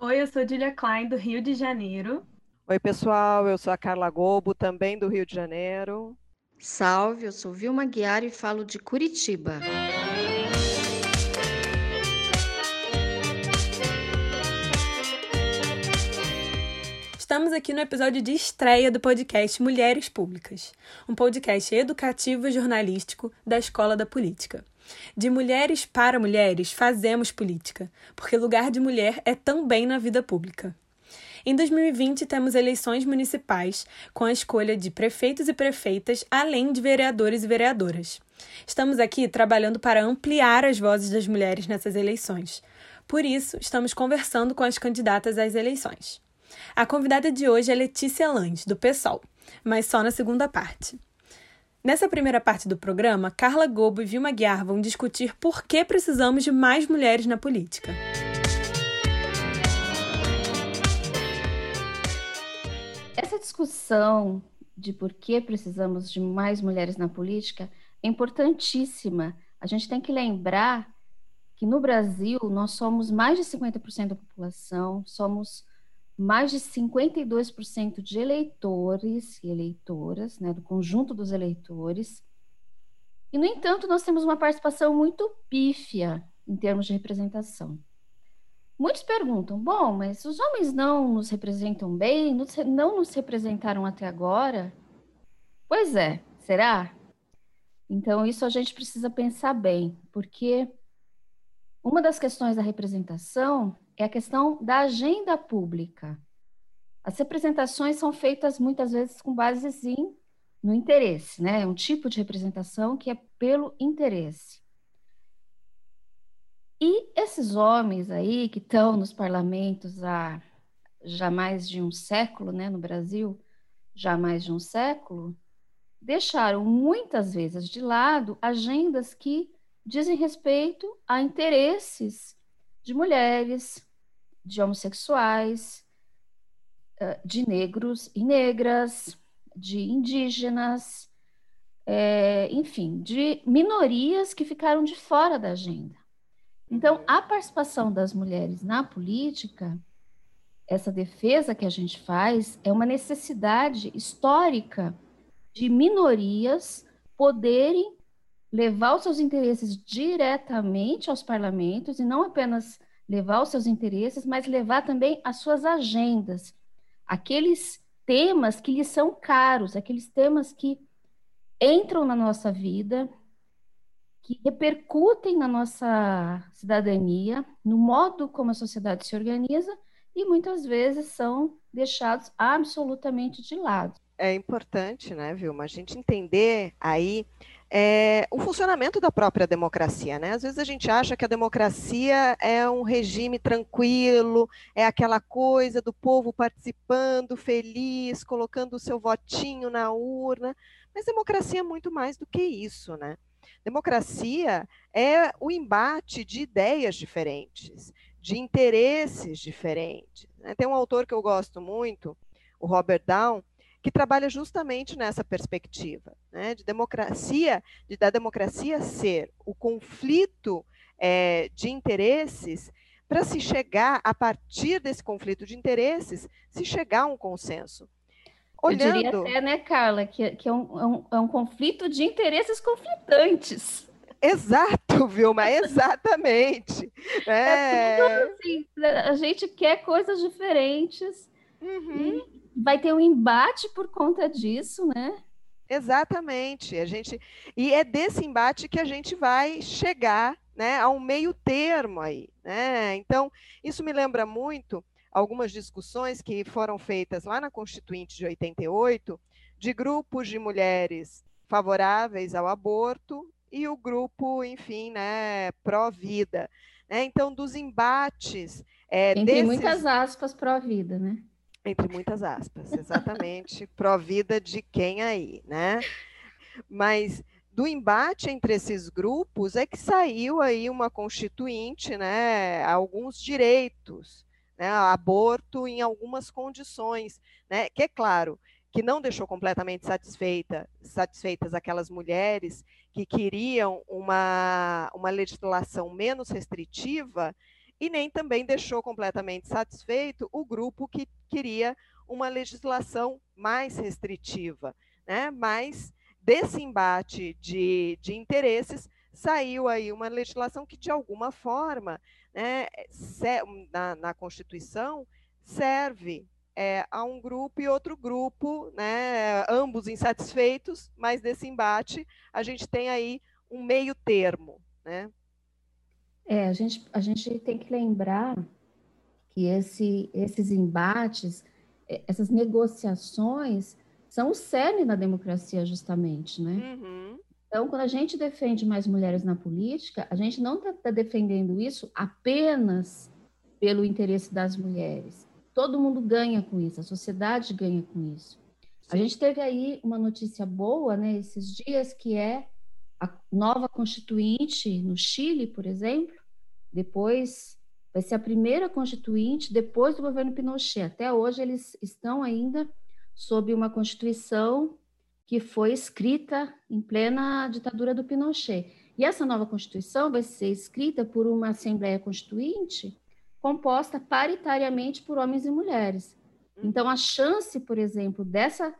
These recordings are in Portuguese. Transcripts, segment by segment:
Oi, eu sou Julia Klein, do Rio de Janeiro. Oi, pessoal, eu sou a Carla Gobo, também do Rio de Janeiro. Salve, eu sou Vilma Guiar e falo de Curitiba. Estamos aqui no episódio de estreia do podcast Mulheres Públicas, um podcast educativo e jornalístico da Escola da Política. De mulheres para mulheres, fazemos política, porque lugar de mulher é também na vida pública. Em 2020, temos eleições municipais, com a escolha de prefeitos e prefeitas, além de vereadores e vereadoras. Estamos aqui trabalhando para ampliar as vozes das mulheres nessas eleições. Por isso, estamos conversando com as candidatas às eleições. A convidada de hoje é Letícia Lange, do PSOL, mas só na segunda parte. Nessa primeira parte do programa, Carla Gobo e Vilma Guiar vão discutir por que precisamos de mais mulheres na política. Essa discussão de por que precisamos de mais mulheres na política é importantíssima. A gente tem que lembrar que no Brasil nós somos mais de 50% da população, somos mais de 52% de eleitores e eleitoras, né, do conjunto dos eleitores. E, no entanto, nós temos uma participação muito pífia em termos de representação. Muitos perguntam: bom, mas os homens não nos representam bem, não nos representaram até agora? Pois é, será? Então, isso a gente precisa pensar bem, porque uma das questões da representação é a questão da agenda pública. As representações são feitas muitas vezes com base em, no interesse, né? É um tipo de representação que é pelo interesse. E esses homens aí que estão nos parlamentos há já mais de um século, né, no Brasil, já mais de um século, deixaram muitas vezes de lado agendas que dizem respeito a interesses de mulheres, de homossexuais, de negros e negras, de indígenas, é, enfim, de minorias que ficaram de fora da agenda. Então, a participação das mulheres na política, essa defesa que a gente faz, é uma necessidade histórica de minorias poderem levar os seus interesses diretamente aos parlamentos e não apenas levar os seus interesses, mas levar também as suas agendas, aqueles temas que lhes são caros, aqueles temas que entram na nossa vida, que repercutem na nossa cidadania, no modo como a sociedade se organiza e muitas vezes são deixados absolutamente de lado. É importante, né, Vilma, a gente entender aí é, o funcionamento da própria democracia. Né? Às vezes a gente acha que a democracia é um regime tranquilo, é aquela coisa do povo participando, feliz, colocando o seu votinho na urna, mas democracia é muito mais do que isso. Né? Democracia é o embate de ideias diferentes, de interesses diferentes. Né? Tem um autor que eu gosto muito, o Robert Down, que trabalha justamente nessa perspectiva, né, de democracia, de da democracia ser o conflito é, de interesses para se chegar, a partir desse conflito de interesses, se chegar a um consenso. Olhando... Eu diria até, né, Carla, que, que é, um, é, um, é um conflito de interesses conflitantes. Exato, Vilma, exatamente. é. é tudo assim, a gente quer coisas diferentes. Uhum. E vai ter um embate por conta disso, né? Exatamente. A gente e é desse embate que a gente vai chegar, né, a um meio termo aí, né? Então, isso me lembra muito algumas discussões que foram feitas lá na Constituinte de 88, de grupos de mulheres favoráveis ao aborto e o grupo, enfim, né, pró-vida. Né? Então, dos embates. É, Entre desses... muitas aspas, pró-vida, né? Entre muitas aspas, exatamente. Pró-vida de quem aí, né? Mas do embate entre esses grupos é que saiu aí uma constituinte, né? Alguns direitos, né? Aborto em algumas condições, né? Que é claro que não deixou completamente satisfeita, satisfeitas aquelas mulheres que queriam uma, uma legislação menos restritiva e nem também deixou completamente satisfeito o grupo que queria uma legislação mais restritiva, né? Mas desse embate de, de interesses saiu aí uma legislação que de alguma forma, né, na, na Constituição serve é, a um grupo e outro grupo, né, ambos insatisfeitos, mas desse embate a gente tem aí um meio termo, né? É, a gente, a gente tem que lembrar que esse, esses embates, é, essas negociações, são o cerne da democracia, justamente, né? Uhum. Então, quando a gente defende mais mulheres na política, a gente não está tá defendendo isso apenas pelo interesse das mulheres. Todo mundo ganha com isso, a sociedade ganha com isso. Sim. A gente teve aí uma notícia boa, né, esses dias, que é a nova constituinte no Chile, por exemplo, depois vai ser a primeira constituinte depois do governo Pinochet. Até hoje eles estão ainda sob uma constituição que foi escrita em plena ditadura do Pinochet. E essa nova constituição vai ser escrita por uma assembleia constituinte composta paritariamente por homens e mulheres. Então, a chance, por exemplo, dessa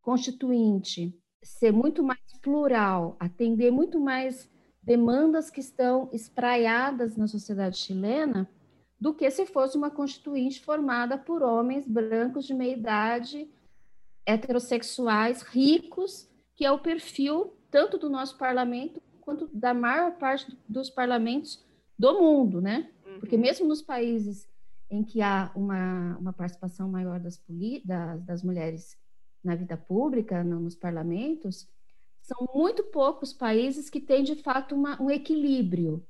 constituinte ser muito mais plural, atender muito mais demandas que estão espraiadas na sociedade chilena, do que se fosse uma constituinte formada por homens brancos de meia idade, heterossexuais, ricos, que é o perfil tanto do nosso parlamento quanto da maior parte dos parlamentos do mundo, né? Porque uhum. mesmo nos países em que há uma, uma participação maior das, das, das mulheres na vida pública, no, nos parlamentos, são muito poucos países que têm, de fato, uma, um equilíbrio.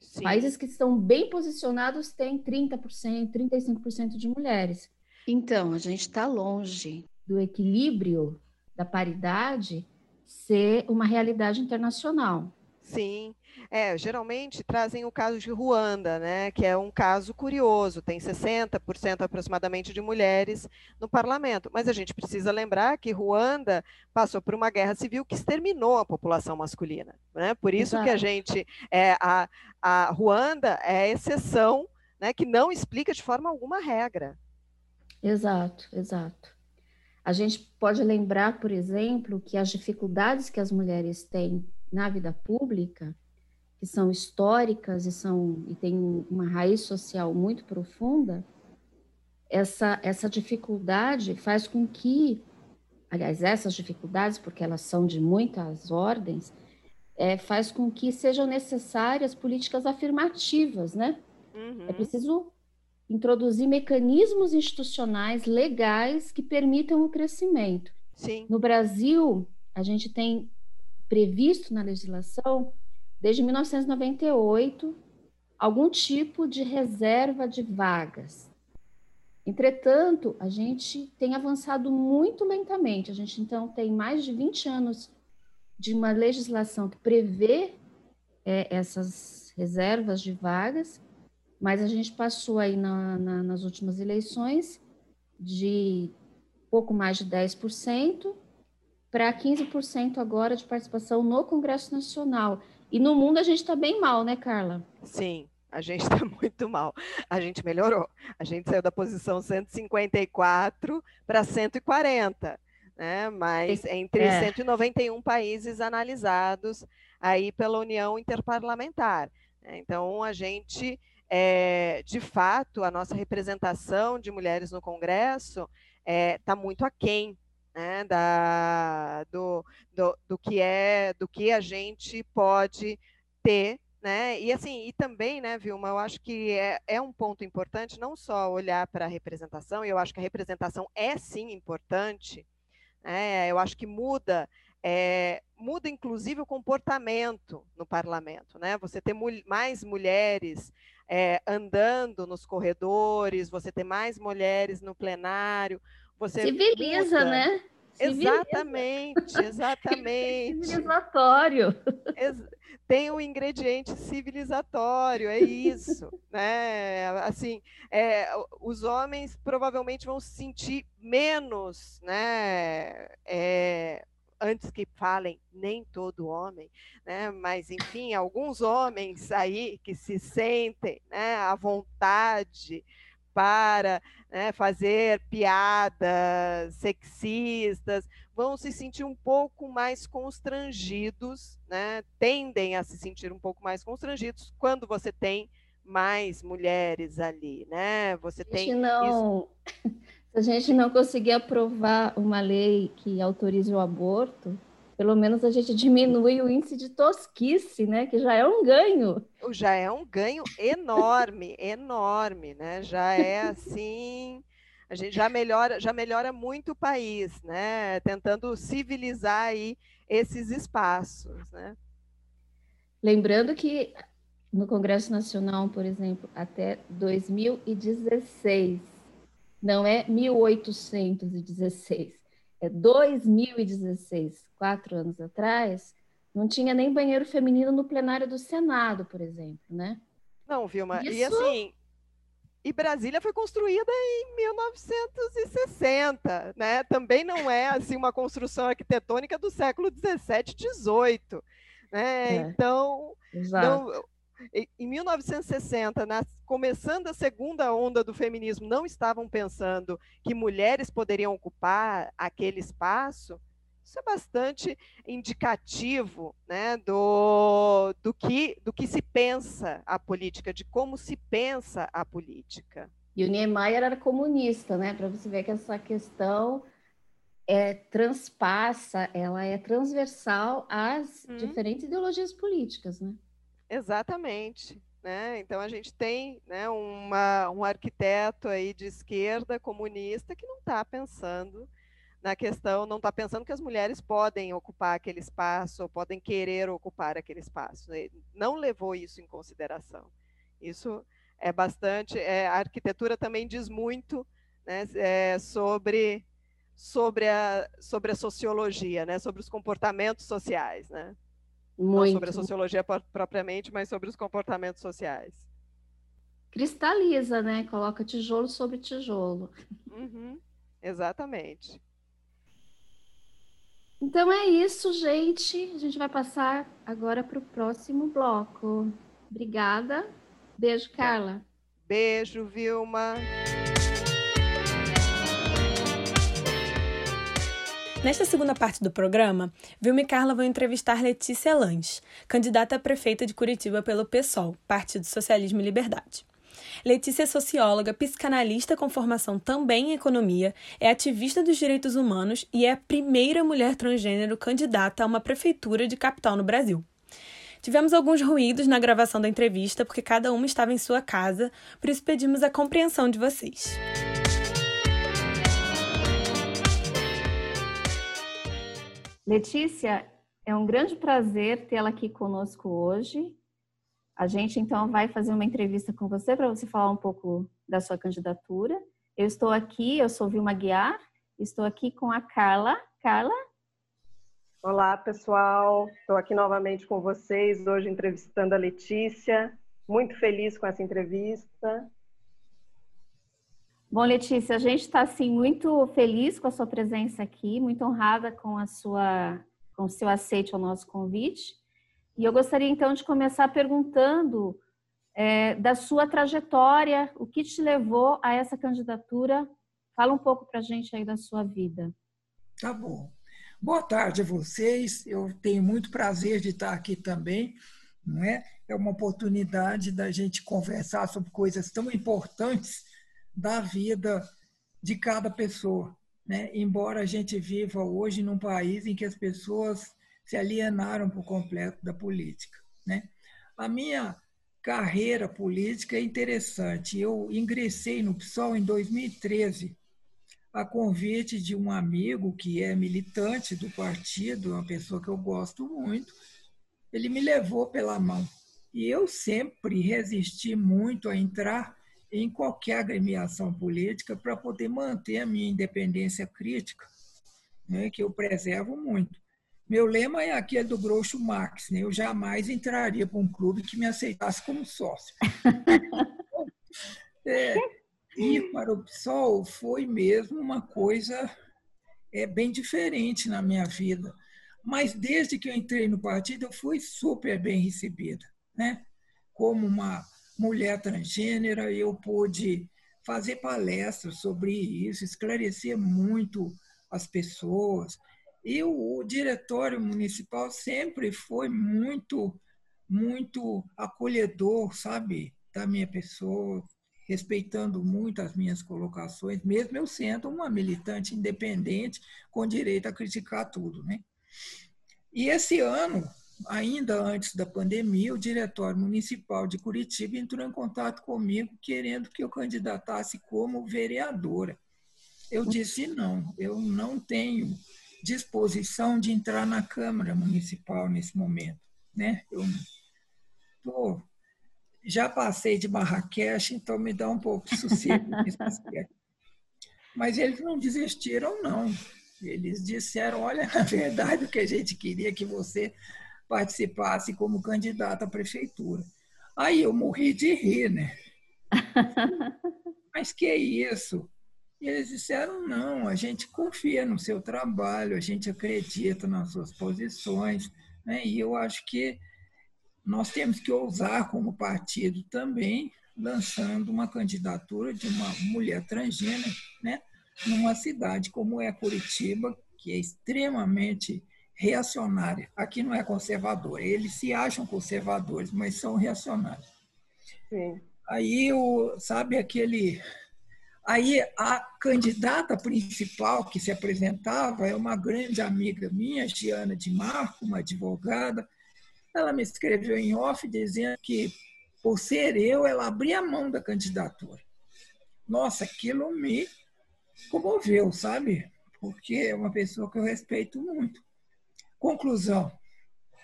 Sim. Países que estão bem posicionados têm 30%, 35% de mulheres. Então, a gente está longe do equilíbrio, da paridade, ser uma realidade internacional. Sim, é, geralmente trazem o caso de Ruanda, né, que é um caso curioso, tem 60% aproximadamente de mulheres no parlamento, mas a gente precisa lembrar que Ruanda passou por uma guerra civil que exterminou a população masculina, né? Por isso Exato. que a gente, é, a, a Ruanda é a exceção, né, que não explica de forma alguma a regra. Exato, exato. A gente pode lembrar, por exemplo, que as dificuldades que as mulheres têm na vida pública, que são históricas e são e têm uma raiz social muito profunda, essa essa dificuldade faz com que, aliás, essas dificuldades, porque elas são de muitas ordens, é, faz com que sejam necessárias políticas afirmativas, né? Uhum. É preciso introduzir mecanismos institucionais legais que permitam o crescimento. Sim. No Brasil, a gente tem previsto na legislação, desde 1998, algum tipo de reserva de vagas. Entretanto, a gente tem avançado muito lentamente. A gente, então, tem mais de 20 anos de uma legislação que prevê é, essas reservas de vagas, mas a gente passou aí na, na, nas últimas eleições de pouco mais de 10% para 15% agora de participação no Congresso Nacional. E no mundo a gente está bem mal, né, Carla? Sim, a gente está muito mal. A gente melhorou. A gente saiu da posição 154 para 140, né? Mas entre é. 191 países analisados aí pela União Interparlamentar. Então a gente é, de fato, a nossa representação de mulheres no Congresso está é, tá muito aquém né, da, do, do, do, que é, do que a gente pode ter, né? E assim, e também, né, Vilma, eu acho que é, é um ponto importante não só olhar para a representação, e eu acho que a representação é sim importante, né? Eu acho que muda é, muda inclusive o comportamento no parlamento, né? Você ter mul mais mulheres é, andando nos corredores, você ter mais mulheres no plenário, você civiliza, muda. né? Exatamente, exatamente. Civilizatório. Tem um ingrediente civilizatório, é isso, né? Assim, é, os homens provavelmente vão se sentir menos, né? É, antes que falem nem todo homem, né? mas enfim, alguns homens aí que se sentem né, à vontade para né, fazer piadas sexistas, vão se sentir um pouco mais constrangidos, né? tendem a se sentir um pouco mais constrangidos quando você tem mais mulheres ali, né? Você tem não, isso... se a gente não conseguir aprovar uma lei que autorize o aborto, pelo menos a gente diminui o índice de tosquice, né? Que já é um ganho. Já é um ganho enorme, enorme, né? Já é assim, a gente já melhora, já melhora muito o país, né? Tentando civilizar aí esses espaços, né? Lembrando que no Congresso Nacional, por exemplo, até 2016, não é 1816, é 2016, quatro anos atrás, não tinha nem banheiro feminino no plenário do Senado, por exemplo, né? Não, Vilma, Isso... e assim, e Brasília foi construída em 1960, né? Também não é assim uma construção arquitetônica do século 17, 18, né? É. Então, não, em 1960, na, começando a segunda onda do feminismo, não estavam pensando que mulheres poderiam ocupar aquele espaço, isso é bastante indicativo né, do, do, que, do que se pensa a política, de como se pensa a política. E o Niemeyer era comunista, né? Para você ver que essa questão é transpassa, ela é transversal às hum. diferentes ideologias políticas, né? Exatamente. Né? Então a gente tem né, uma, um arquiteto aí de esquerda comunista que não está pensando na questão, não está pensando que as mulheres podem ocupar aquele espaço ou podem querer ocupar aquele espaço. Ele não levou isso em consideração. Isso é bastante. É, a arquitetura também diz muito né, é, sobre sobre a sobre a sociologia, né, sobre os comportamentos sociais, né? Muito. Não sobre a sociologia propriamente, mas sobre os comportamentos sociais. Cristaliza, né? Coloca tijolo sobre tijolo. Uhum, exatamente. Então é isso, gente. A gente vai passar agora para o próximo bloco. Obrigada. Beijo, Carla. Beijo, Vilma. Nesta segunda parte do programa, Vilma e Carla vão entrevistar Letícia Lange, candidata a prefeita de Curitiba pelo PSOL, Partido Socialismo e Liberdade. Letícia é socióloga, psicanalista com formação também em economia, é ativista dos direitos humanos e é a primeira mulher transgênero candidata a uma prefeitura de capital no Brasil. Tivemos alguns ruídos na gravação da entrevista porque cada uma estava em sua casa, por isso pedimos a compreensão de vocês. Letícia, é um grande prazer tê-la aqui conosco hoje. A gente então vai fazer uma entrevista com você para você falar um pouco da sua candidatura. Eu estou aqui, eu sou Vilma Guiar, estou aqui com a Carla. Carla? Olá, pessoal. Estou aqui novamente com vocês, hoje entrevistando a Letícia. Muito feliz com essa entrevista. Bom, Letícia, a gente está assim muito feliz com a sua presença aqui, muito honrada com a sua com o seu aceite ao nosso convite. E eu gostaria então de começar perguntando é, da sua trajetória, o que te levou a essa candidatura? Fala um pouco para a gente aí da sua vida. Tá bom. Boa tarde a vocês. Eu tenho muito prazer de estar aqui também. Não é? É uma oportunidade da gente conversar sobre coisas tão importantes da vida de cada pessoa. Né? Embora a gente viva hoje num país em que as pessoas se alienaram por completo da política. Né? A minha carreira política é interessante. Eu ingressei no PSOL em 2013, a convite de um amigo que é militante do partido, uma pessoa que eu gosto muito. Ele me levou pela mão. E eu sempre resisti muito a entrar em qualquer agremiação política para poder manter a minha independência crítica, né, que eu preservo muito. Meu lema é aquele do Groucho Marx, né? eu jamais entraria para um clube que me aceitasse como sócio. é, ir para o PSOL foi mesmo uma coisa é, bem diferente na minha vida, Mas desde que eu entrei no partido, eu fui super bem recebida. Né? Como uma mulher transgênera, eu pude fazer palestras sobre isso, esclarecer muito as pessoas. E o, o diretório municipal sempre foi muito, muito acolhedor, sabe, da minha pessoa, respeitando muito as minhas colocações, mesmo eu sendo uma militante independente com direito a criticar tudo, né? E esse ano, ainda antes da pandemia, o Diretório Municipal de Curitiba entrou em contato comigo querendo que eu candidatasse como vereadora. Eu disse não, eu não tenho disposição de entrar na Câmara Municipal nesse momento, né? Eu tô, já passei de Marrakech, então me dá um pouco de sossego nesse aspecto. Mas eles não desistiram, não. Eles disseram: olha, na verdade, o que a gente queria é que você participasse como candidato à prefeitura. Aí eu morri de rir, né? Mas que é isso? E eles disseram: não, a gente confia no seu trabalho, a gente acredita nas suas posições, né? e eu acho que nós temos que ousar, como partido também, lançando uma candidatura de uma mulher transgênera, né? numa cidade como é Curitiba, que é extremamente reacionária. Aqui não é conservador, eles se acham conservadores, mas são reacionários. Sim. Aí, o, sabe aquele. Aí a candidata principal que se apresentava é uma grande amiga minha, Giana de Marco, uma advogada. Ela me escreveu em off dizendo que, por ser eu, ela abria a mão da candidatura. Nossa, aquilo me comoveu, sabe? Porque é uma pessoa que eu respeito muito. Conclusão: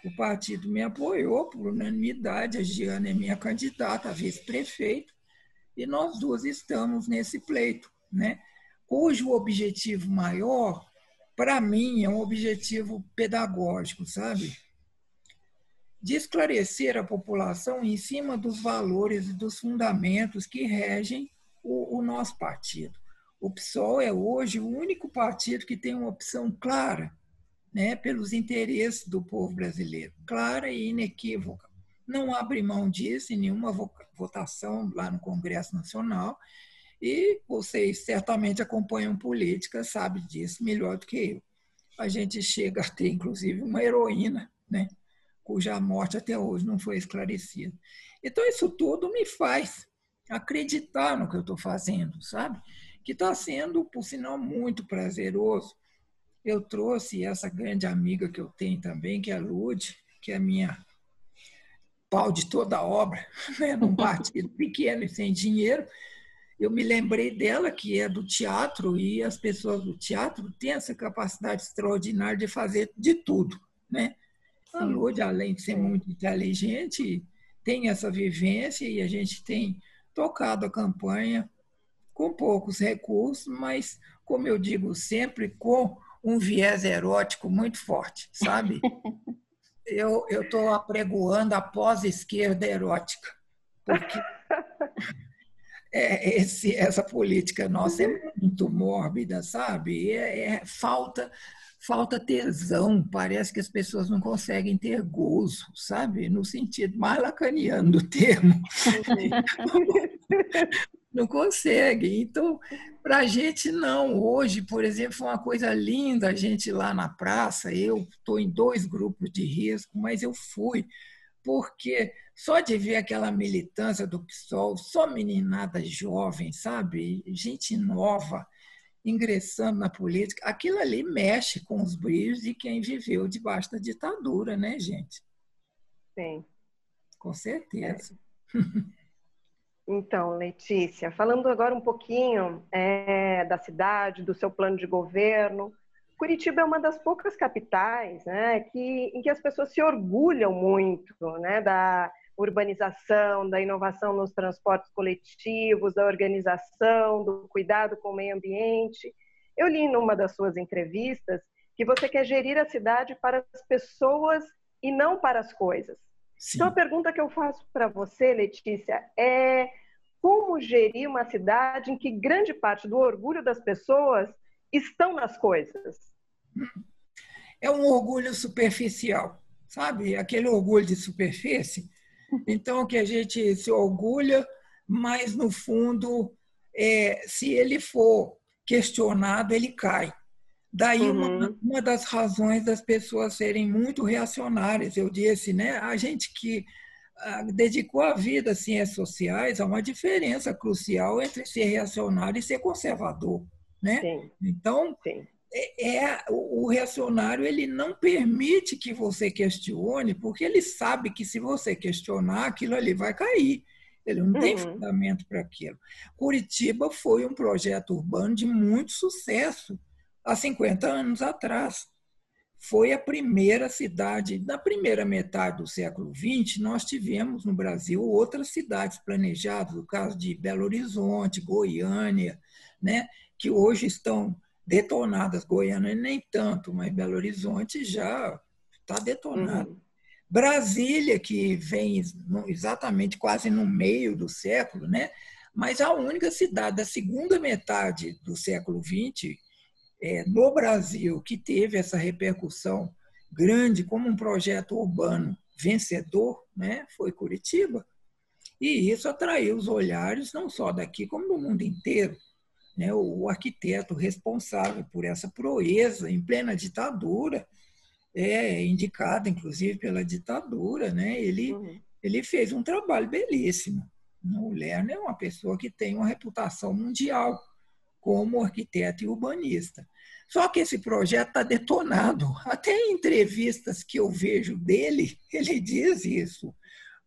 o partido me apoiou por unanimidade, a Giana é minha candidata a vice-prefeito, e nós duas estamos nesse pleito, né? cujo objetivo maior, para mim, é um objetivo pedagógico, sabe? De esclarecer a população em cima dos valores e dos fundamentos que regem o, o nosso partido. O PSOL é hoje o único partido que tem uma opção clara né, pelos interesses do povo brasileiro, clara e inequívoca. Não abre mão disso em nenhuma votação lá no Congresso Nacional, e vocês certamente acompanham política, sabem disso melhor do que eu. A gente chega a ter, inclusive, uma heroína, né, cuja morte até hoje não foi esclarecida. Então, isso tudo me faz acreditar no que eu estou fazendo, sabe? que está sendo, por sinal, muito prazeroso. Eu trouxe essa grande amiga que eu tenho também, que é a Lud, que é minha pau de toda a obra, né? num partido pequeno e sem dinheiro. Eu me lembrei dela, que é do teatro, e as pessoas do teatro têm essa capacidade extraordinária de fazer de tudo. Né? A Lud, além de ser muito inteligente, tem essa vivência e a gente tem tocado a campanha com poucos recursos, mas, como eu digo sempre, com um viés erótico muito forte, sabe? eu estou apregoando a pós-esquerda erótica, porque é, esse, essa política nossa é muito mórbida, sabe? É, é, falta falta tesão, parece que as pessoas não conseguem ter gozo, sabe? No sentido mais lacaniano do termo. não consegue. Então, para a gente, não. Hoje, por exemplo, foi uma coisa linda a gente lá na praça. Eu estou em dois grupos de risco, mas eu fui, porque só de ver aquela militância do PSOL, só meninada jovem, sabe? Gente nova ingressando na política, aquilo ali mexe com os brilhos de quem viveu debaixo da ditadura, né, gente? Sim. Com certeza. É. Então, Letícia, falando agora um pouquinho é, da cidade, do seu plano de governo, Curitiba é uma das poucas capitais né, que, em que as pessoas se orgulham muito né, da urbanização, da inovação nos transportes coletivos, da organização, do cuidado com o meio ambiente. Eu li numa das suas entrevistas que você quer gerir a cidade para as pessoas e não para as coisas. Sim. Então, a pergunta que eu faço para você, Letícia, é como gerir uma cidade em que grande parte do orgulho das pessoas estão nas coisas? é um orgulho superficial, sabe? Aquele orgulho de superfície. Então, que a gente se orgulha, mas, no fundo, é, se ele for questionado, ele cai. Daí uhum. uma, uma, das razões das pessoas serem muito reacionárias. Eu disse, né? A gente que ah, dedicou a vida às ciências sociais, há uma diferença crucial entre ser reacionário e ser conservador, né? Sim. Então, Sim. É, é, o reacionário ele não permite que você questione, porque ele sabe que se você questionar, aquilo ali vai cair. Ele não uhum. tem fundamento para aquilo. Curitiba foi um projeto urbano de muito sucesso há 50 anos atrás. Foi a primeira cidade, na primeira metade do século XX, nós tivemos no Brasil outras cidades planejadas, o caso de Belo Horizonte, Goiânia, né, que hoje estão detonadas. Goiânia nem tanto, mas Belo Horizonte já está detonado. Uhum. Brasília, que vem exatamente quase no meio do século, né? mas a única cidade da segunda metade do século XX é, no Brasil que teve essa repercussão grande como um projeto urbano vencedor né? foi Curitiba. E isso atraiu os olhares não só daqui, como do mundo inteiro. Né? O arquiteto responsável por essa proeza em plena ditadura, é indicado inclusive pela ditadura, né? Ele uhum. ele fez um trabalho belíssimo. O Lerner é uma pessoa que tem uma reputação mundial como arquiteto e urbanista. Só que esse projeto está detonado. Até em entrevistas que eu vejo dele, ele diz isso.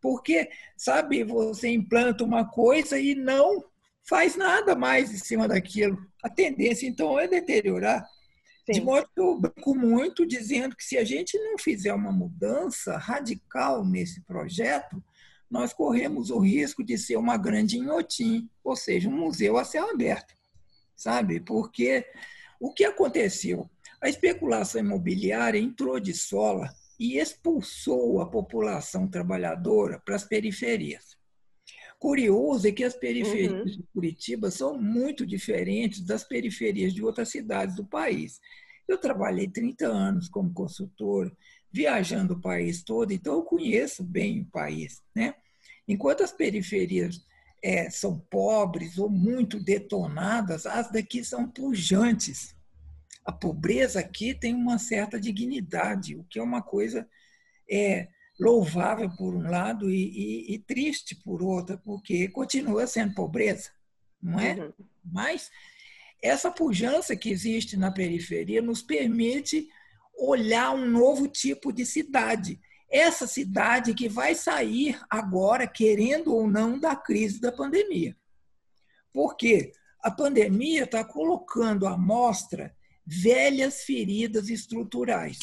Porque, sabe, você implanta uma coisa e não faz nada mais em cima daquilo. A tendência, então, é deteriorar. Sim. De modo que eu brinco muito dizendo que se a gente não fizer uma mudança radical nesse projeto, nós corremos o risco de ser uma grande inhotim, ou seja, um museu a céu aberto, sabe? Porque o que aconteceu? A especulação imobiliária entrou de sola e expulsou a população trabalhadora para as periferias. Curioso é que as periferias uhum. de Curitiba são muito diferentes das periferias de outras cidades do país. Eu trabalhei 30 anos como consultor, viajando o país todo, então eu conheço bem o país. Né? Enquanto as periferias é, são pobres ou muito detonadas, as daqui são pujantes. A pobreza aqui tem uma certa dignidade, o que é uma coisa é, louvável por um lado e, e, e, triste por outro, porque continua sendo pobreza, não é? Uhum. Mas essa pujança que existe na periferia nos permite olhar um novo tipo de cidade. Essa cidade que vai sair agora, querendo ou não, da crise da pandemia. Porque a pandemia está colocando à mostra velhas feridas estruturais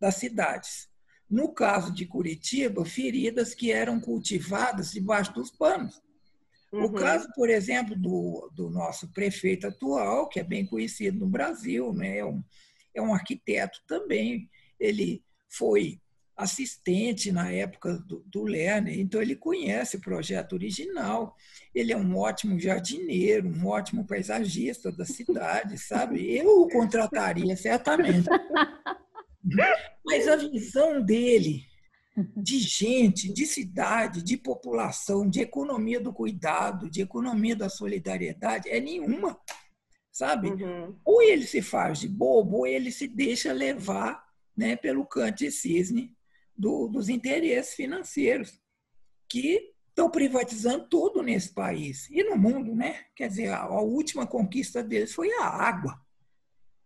das cidades no caso de Curitiba, feridas que eram cultivadas debaixo dos panos. Uhum. O caso, por exemplo, do, do nosso prefeito atual, que é bem conhecido no Brasil, né? é, um, é um arquiteto também. Ele foi assistente na época do, do Lerner, então ele conhece o projeto original. Ele é um ótimo jardineiro, um ótimo paisagista da cidade, sabe? Eu o contrataria certamente. Mas a visão dele de gente, de cidade, de população, de economia do cuidado, de economia da solidariedade é nenhuma, sabe? Uhum. Ou ele se faz de bobo, ou ele se deixa levar né, pelo cante cisne do, dos interesses financeiros que estão privatizando tudo nesse país e no mundo, né? Quer dizer, a, a última conquista deles foi a água.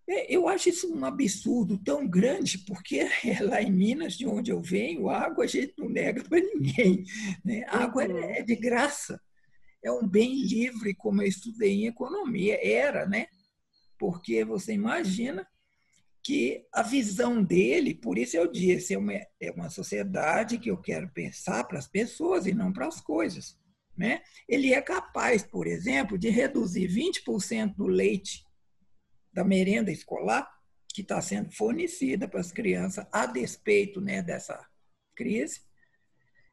É, eu acho isso um absurdo tão grande, porque lá em Minas, de onde eu venho, água a gente não nega para ninguém. Né? A água é, uhum. é de graça. É um bem livre, como eu estudei em economia. Era, né? Porque você imagina que a visão dele, por isso eu disse, é uma, é uma sociedade que eu quero pensar para as pessoas e não para as coisas. Né? Ele é capaz, por exemplo, de reduzir 20% do leite da merenda escolar que está sendo fornecida para as crianças a despeito né, dessa crise,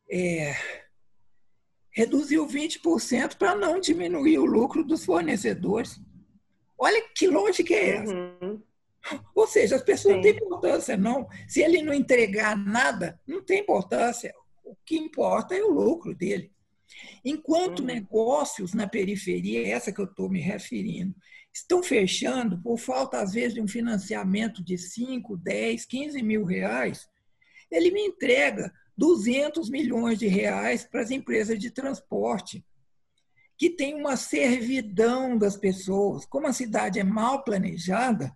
é, reduziu 20% para não diminuir o lucro dos fornecedores. Olha que lógica é essa. Uhum. Ou seja, as pessoas Sim. não têm importância, não. Se ele não entregar nada, não tem importância. O que importa é o lucro dele. Enquanto uhum. negócios na periferia, essa que eu estou me referindo, estão fechando por falta, às vezes, de um financiamento de 5, 10, 15 mil reais, ele me entrega 200 milhões de reais para as empresas de transporte, que tem uma servidão das pessoas. Como a cidade é mal planejada,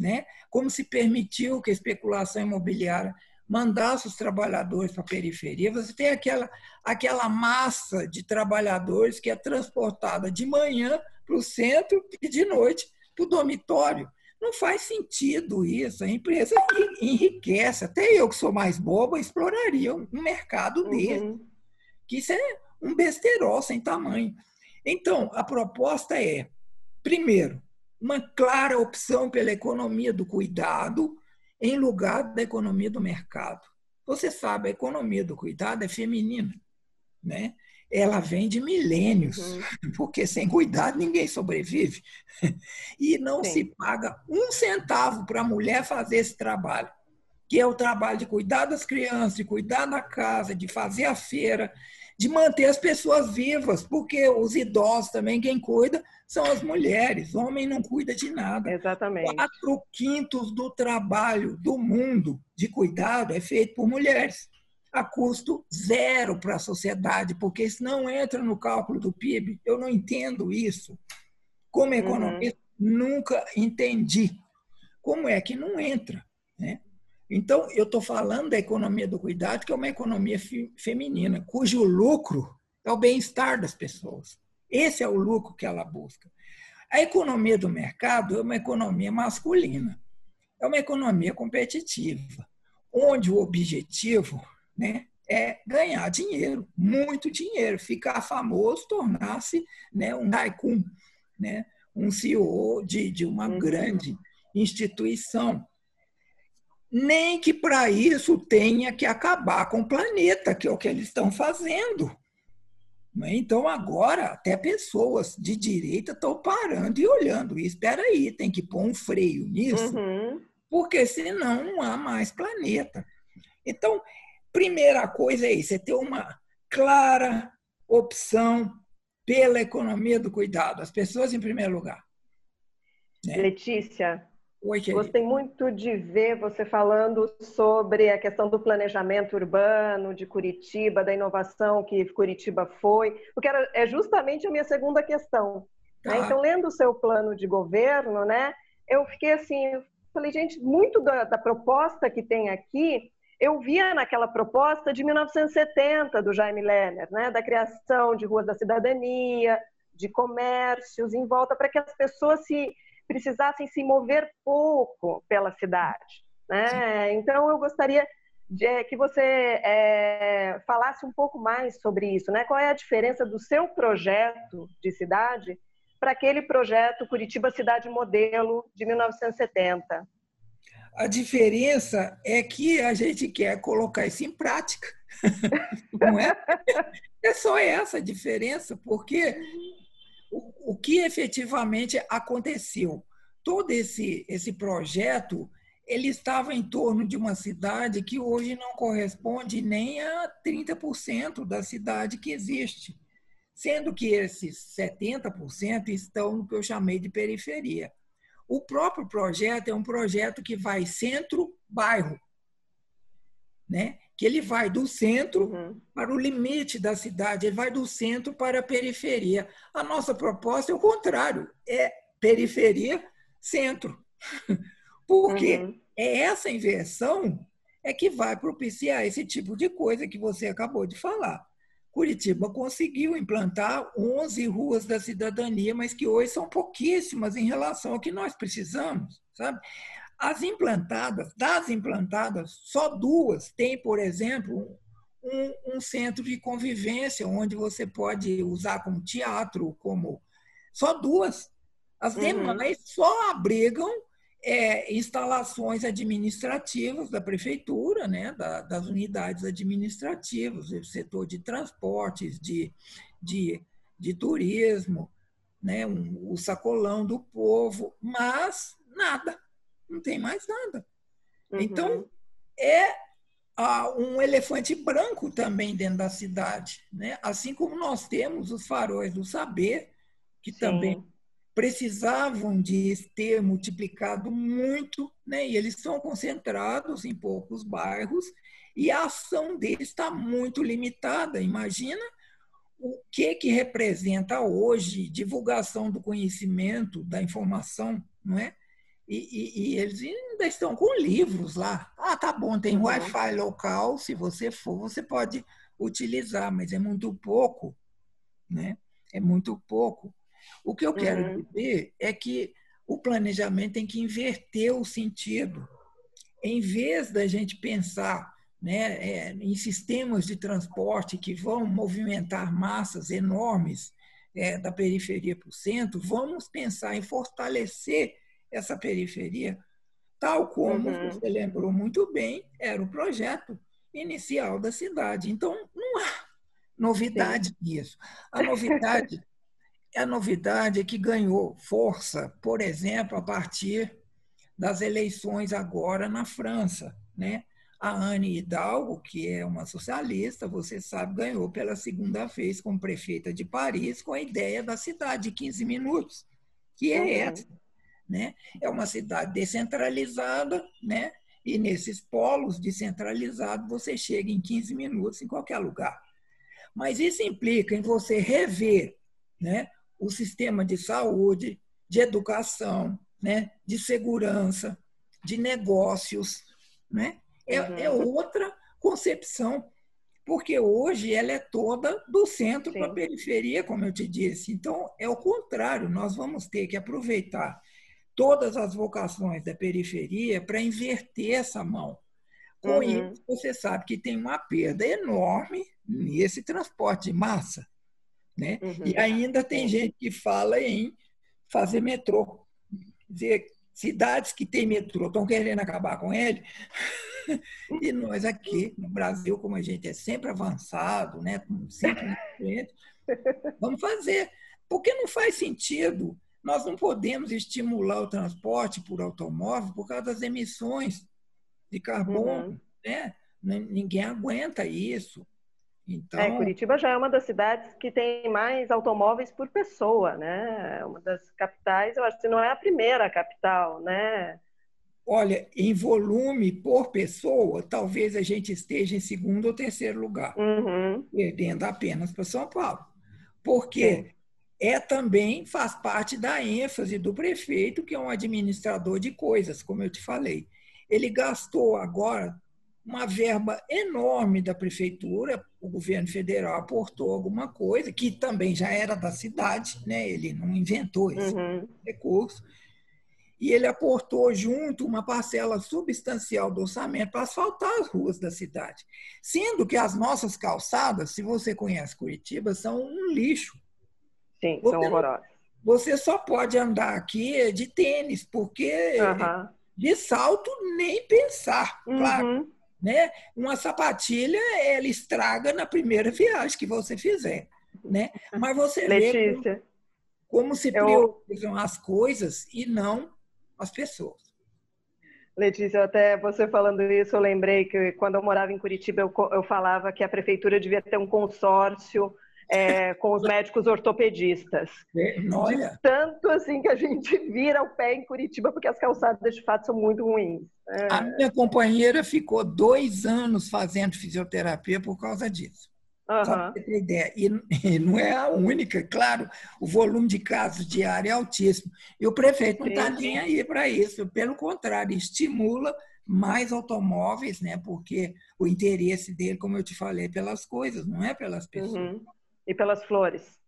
né? como se permitiu que a especulação imobiliária mandasse os trabalhadores para a periferia, você tem aquela, aquela massa de trabalhadores que é transportada de manhã para o centro e de noite para o dormitório. Não faz sentido isso. A empresa enriquece. Até eu, que sou mais boba, exploraria um mercado uhum. dele. Que isso é um besterol sem tamanho. Então, a proposta é, primeiro, uma clara opção pela economia do cuidado, em lugar da economia do mercado. Você sabe, a economia do cuidado é feminina, né? Ela vem de milênios, uhum. porque sem cuidado ninguém sobrevive. E não Sim. se paga um centavo para a mulher fazer esse trabalho, que é o trabalho de cuidar das crianças, de cuidar da casa, de fazer a feira, de manter as pessoas vivas, porque os idosos também, quem cuida são as mulheres. O homem não cuida de nada. Exatamente. Quatro quintos do trabalho do mundo de cuidado é feito por mulheres, a custo zero para a sociedade, porque isso não entra no cálculo do PIB. Eu não entendo isso. Como uhum. economista, uhum. nunca entendi. Como é que não entra? Né? Então, eu estou falando da economia do cuidado, que é uma economia feminina, cujo lucro é o bem-estar das pessoas. Esse é o lucro que ela busca. A economia do mercado é uma economia masculina, é uma economia competitiva, onde o objetivo né, é ganhar dinheiro, muito dinheiro, ficar famoso, tornar-se né, um tycoon, né, um CEO de, de uma uhum. grande instituição nem que para isso tenha que acabar com o planeta, que é o que eles estão fazendo. Né? Então, agora, até pessoas de direita estão parando e olhando. E espera aí, tem que pôr um freio nisso, uhum. porque senão não há mais planeta. Então, primeira coisa é isso, é ter uma clara opção pela economia do cuidado. As pessoas em primeiro lugar. Né? Letícia, Oi, Gostei muito de ver você falando sobre a questão do planejamento urbano de Curitiba, da inovação que Curitiba foi, porque era, é justamente a minha segunda questão. Né? Tá. Então, lendo o seu plano de governo, né, eu fiquei assim, falei, gente, muito da, da proposta que tem aqui, eu via naquela proposta de 1970 do Jaime Lerner, né, da criação de ruas da cidadania, de comércios em volta para que as pessoas se precisassem se mover pouco pela cidade. Né? Então, eu gostaria de, é, que você é, falasse um pouco mais sobre isso. Né? Qual é a diferença do seu projeto de cidade para aquele projeto Curitiba Cidade Modelo de 1970? A diferença é que a gente quer colocar isso em prática. Não é? É só essa a diferença, porque o, que efetivamente aconteceu. Todo esse, esse projeto ele estava em torno de uma cidade que hoje não corresponde nem a 30% da cidade que existe, sendo que esses 70% estão no que eu chamei de periferia. O próprio projeto é um projeto que vai centro-bairro, né? Que ele vai do centro uhum. para o limite da cidade, ele vai do centro para a periferia. A nossa proposta é o contrário, é periferia, centro. Porque uhum. é essa inversão é que vai propiciar esse tipo de coisa que você acabou de falar. Curitiba conseguiu implantar 11 ruas da cidadania, mas que hoje são pouquíssimas em relação ao que nós precisamos, sabe? As implantadas, das implantadas, só duas têm, por exemplo, um, um, centro de convivência onde você pode usar como teatro, como só duas. As uhum. demais só abrigam é, instalações administrativas da prefeitura, né, da, das unidades administrativas, do setor de transportes, de, de, de turismo, né, um, o sacolão do povo, mas nada não tem mais nada. Uhum. Então, é ah, um elefante branco também dentro da cidade. Né? Assim como nós temos os faróis do saber, que Sim. também precisavam de ter multiplicado muito, né? e eles são concentrados em poucos bairros, e a ação deles está muito limitada. Imagina o que, que representa hoje divulgação do conhecimento, da informação, não é? E, e, e, eles ainda estão com livros lá. Ah, tá bom, tem uhum. Wi-Fi local, se você for, você pode utilizar, mas é muito pouco, né? É muito pouco. O que eu quero uhum. dizer é que o planejamento tem que inverter o sentido. Em vez da gente pensar né, é, em sistemas de transporte que vão movimentar massas enormes é, da periferia para o centro, vamos pensar em fortalecer essa periferia, tal como uhum. você lembrou muito bem, era o projeto inicial da cidade. Então, não há novidade nisso. A novidade, a novidade é que ganhou força, por exemplo, a partir das eleições agora na França, né? A Anne Hidalgo, que é uma socialista, você sabe, ganhou pela segunda vez como prefeita de Paris com a ideia da cidade de 15 minutos, que é uhum. essa. Né? É uma cidade descentralizada, né? e nesses polos descentralizados você chega em 15 minutos em qualquer lugar. Mas isso implica em você rever né? o sistema de saúde, de educação, né? de segurança, de negócios, né? é, uhum. é outra concepção, porque hoje ela é toda do centro para a periferia, como eu te disse. Então, é o contrário, nós vamos ter que aproveitar todas as vocações da periferia para inverter essa mão. Com uhum. isso, você sabe que tem uma perda enorme nesse transporte de massa. Né? Uhum. E ainda tem gente que fala em fazer metrô. Quer dizer, cidades que têm metrô estão querendo acabar com ele. E nós aqui no Brasil, como a gente é sempre avançado, né, sempre vamos fazer. Porque não faz sentido. Nós não podemos estimular o transporte por automóvel por causa das emissões de carbono. Uhum. Né? Ninguém aguenta isso. Então... É, Curitiba já é uma das cidades que tem mais automóveis por pessoa, né? É uma das capitais, eu acho que não é a primeira capital, né? Olha, em volume por pessoa, talvez a gente esteja em segundo ou terceiro lugar, uhum. perdendo apenas para São Paulo. Porque Sim. É também faz parte da ênfase do prefeito, que é um administrador de coisas, como eu te falei. Ele gastou agora uma verba enorme da prefeitura, o governo federal aportou alguma coisa, que também já era da cidade, né? ele não inventou esse uhum. recurso e ele aportou junto uma parcela substancial do orçamento para asfaltar as ruas da cidade. Sendo que as nossas calçadas, se você conhece Curitiba, são um lixo. Sim, você são horrorosas. Você só pode andar aqui de tênis, porque uhum. de salto nem pensar, uhum. claro. Né? Uma sapatilha, ela estraga na primeira viagem que você fizer. Né? Mas você Letícia, vê como, como se priorizam eu... as coisas e não as pessoas. Letícia, até você falando isso, eu lembrei que quando eu morava em Curitiba, eu, eu falava que a prefeitura devia ter um consórcio é, com os médicos ortopedistas. É, olha. Tanto assim que a gente vira o pé em Curitiba, porque as calçadas de fato são muito ruins. É. A minha companheira ficou dois anos fazendo fisioterapia por causa disso. Uhum. Só para você ter ideia. E, e, não é a única, claro, o volume de casos diário é altíssimo. E o prefeito não está nem aí para isso, pelo contrário, estimula mais automóveis, né? porque o interesse dele, como eu te falei, é pelas coisas, não é pelas pessoas. Uhum. E pelas flores.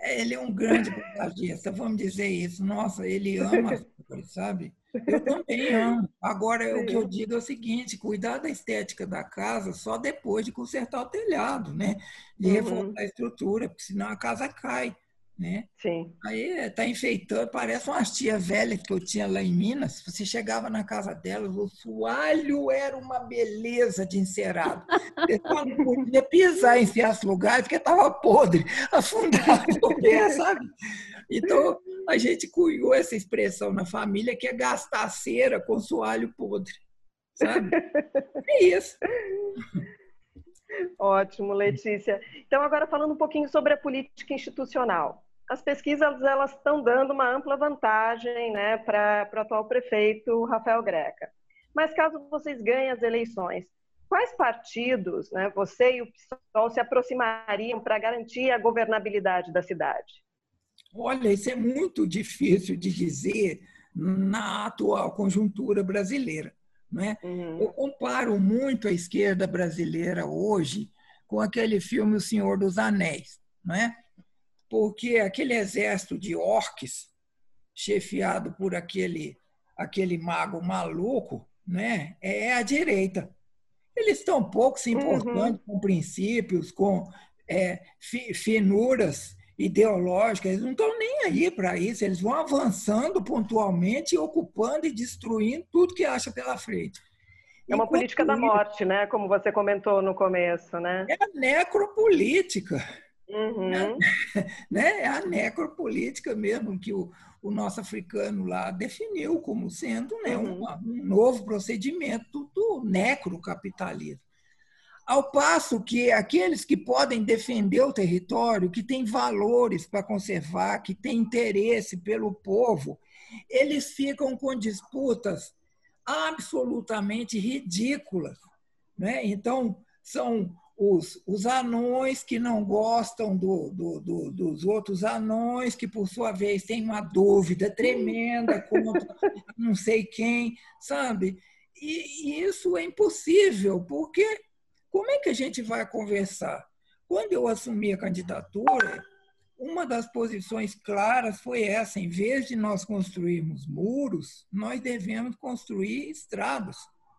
É, ele é um grande paisagista, vamos dizer isso. Nossa, ele ama as flores, sabe? Eu também amo. Agora, o que eu digo é o seguinte: cuidar da estética da casa só depois de consertar o telhado, né? De uhum. a estrutura, porque senão a casa cai. Né? Sim. Aí está enfeitando, parece umas tia velha que eu tinha lá em Minas. Você chegava na casa delas, o soalho era uma beleza de encerado. Você só não podia pisar em certos lugares porque estava podre, afundado no pé, sabe? Então, a gente cunhou essa expressão na família que é gastar cera com soalho podre. Sabe? É isso. Ótimo, Letícia. Então, agora falando um pouquinho sobre a política institucional. As pesquisas elas estão dando uma ampla vantagem né, para o atual prefeito Rafael Greca. Mas caso vocês ganhem as eleições, quais partidos né, você e o PSOL se aproximariam para garantir a governabilidade da cidade? Olha, isso é muito difícil de dizer na atual conjuntura brasileira. Né? Uhum. Eu comparo muito a esquerda brasileira hoje com aquele filme O Senhor dos Anéis, né? Porque aquele exército de orques, chefiado por aquele, aquele mago maluco, né? é a direita. Eles estão pouco se importando uhum. com princípios, com é, finuras ideológicas, eles não estão nem aí para isso, eles vão avançando pontualmente, ocupando e destruindo tudo que acha pela frente. É uma Enquanto política da morte, né? Como você comentou no começo, né? É necropolítica. Uhum. Né? né? É a necropolítica mesmo que o, o nosso africano lá definiu como sendo né, uhum. um, um novo procedimento do necrocapitalismo. Ao passo que aqueles que podem defender o território, que têm valores para conservar, que têm interesse pelo povo, eles ficam com disputas absolutamente ridículas. Né? Então, são os, os anões que não gostam do, do, do, dos outros anões, que por sua vez têm uma dúvida tremenda contra não sei quem, sabe? E, e isso é impossível, porque como é que a gente vai conversar? Quando eu assumi a candidatura, uma das posições claras foi essa: em vez de nós construirmos muros, nós devemos construir estradas,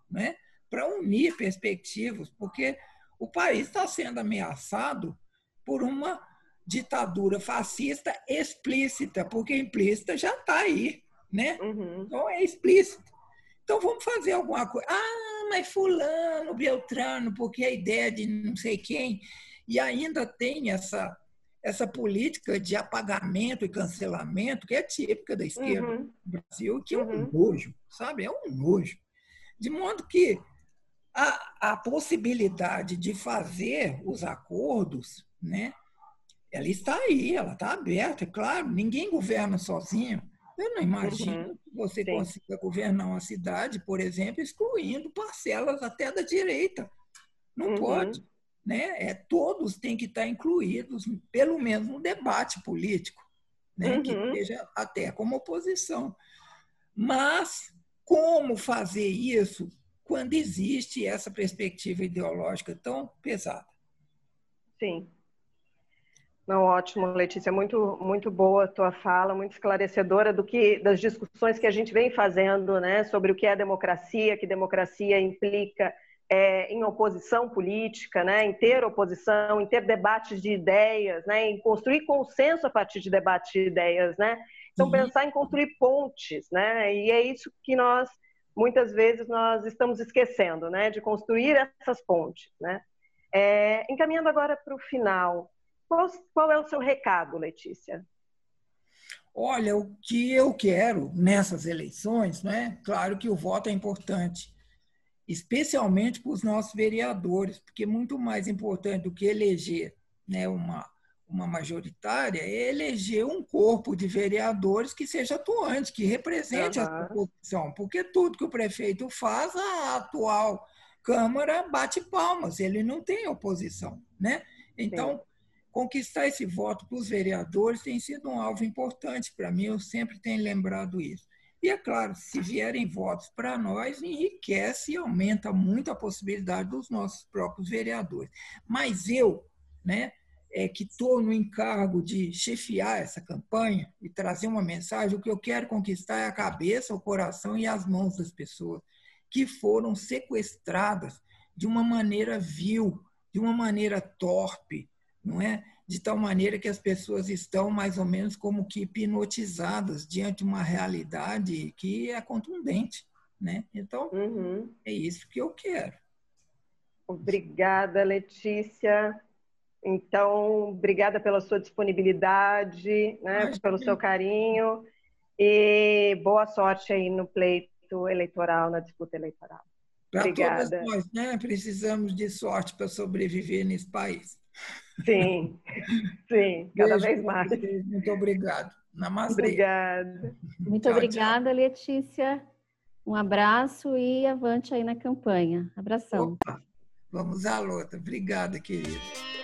né? para unir perspectivas, porque o país está sendo ameaçado por uma ditadura fascista explícita, porque implícita já está aí, né? Uhum. Então é explícito. Então vamos fazer alguma coisa. Ah, mas fulano, Beltrano, porque a ideia de não sei quem. E ainda tem essa, essa política de apagamento e cancelamento que é típica da esquerda uhum. no Brasil, que é um uhum. nojo, sabe? É um nojo. De modo que a, a possibilidade de fazer os acordos, né? Ela está aí, ela está aberta, é claro, ninguém governa sozinho. Eu não imagino uhum. que você Sim. consiga governar uma cidade, por exemplo, excluindo parcelas até da direita. Não uhum. pode. Né? É, todos têm que estar incluídos, pelo menos no debate político, né? Uhum. que seja até como oposição. Mas como fazer isso quando existe essa perspectiva ideológica tão pesada? Sim. Não, ótimo, Letícia, muito muito boa a tua fala, muito esclarecedora do que das discussões que a gente vem fazendo, né, sobre o que é democracia, que democracia implica é, em oposição política, né, em ter oposição, em ter debates de ideias, né, em construir consenso a partir de debates de ideias, né. Então uhum. pensar em construir pontes, né, e é isso que nós muitas vezes nós estamos esquecendo, né, de construir essas pontes, né. É, encaminhando agora para o final, qual, qual é o seu recado, Letícia? Olha, o que eu quero nessas eleições, né? Claro que o voto é importante, especialmente para os nossos vereadores, porque muito mais importante do que eleger né, uma, uma majoritária é eleger um corpo de vereadores que seja atuante, que represente uhum. a população, porque tudo que o prefeito faz, a atual Câmara bate palmas, ele não tem oposição. Né? Então, Sim conquistar esse voto para os vereadores tem sido um alvo importante para mim, eu sempre tenho lembrado isso. E é claro, se vierem votos para nós, enriquece e aumenta muito a possibilidade dos nossos próprios vereadores. Mas eu, né, é, que estou no encargo de chefiar essa campanha e trazer uma mensagem, o que eu quero conquistar é a cabeça, o coração e as mãos das pessoas que foram sequestradas de uma maneira vil, de uma maneira torpe, não é? De tal maneira que as pessoas estão mais ou menos como que hipnotizadas diante de uma realidade que é contundente, né? Então, uhum. é isso que eu quero. Obrigada, Letícia. Então, obrigada pela sua disponibilidade, né, pelo seu carinho e boa sorte aí no pleito eleitoral, na disputa eleitoral. Para todas nós, né? Precisamos de sorte para sobreviver nesse país. Sim, sim, cada Beijo, vez mais. Muito obrigado. Namastê. Obrigada. Muito tchau, obrigada, tchau. Letícia. Um abraço e avante aí na campanha. Abração. Opa, vamos à luta. Obrigada, querida.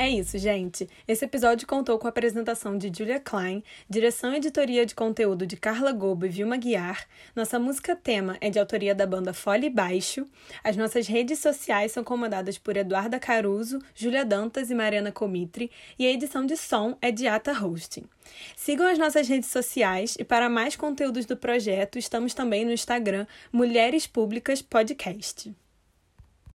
É isso, gente. Esse episódio contou com a apresentação de Julia Klein, direção e editoria de conteúdo de Carla Gobo e Vilma Guiar. Nossa música tema é de autoria da banda Fole Baixo. As nossas redes sociais são comandadas por Eduarda Caruso, Júlia Dantas e Mariana Comitri, e a edição de som é de Ata Hosting. Sigam as nossas redes sociais e para mais conteúdos do projeto, estamos também no Instagram Mulheres Públicas Podcast.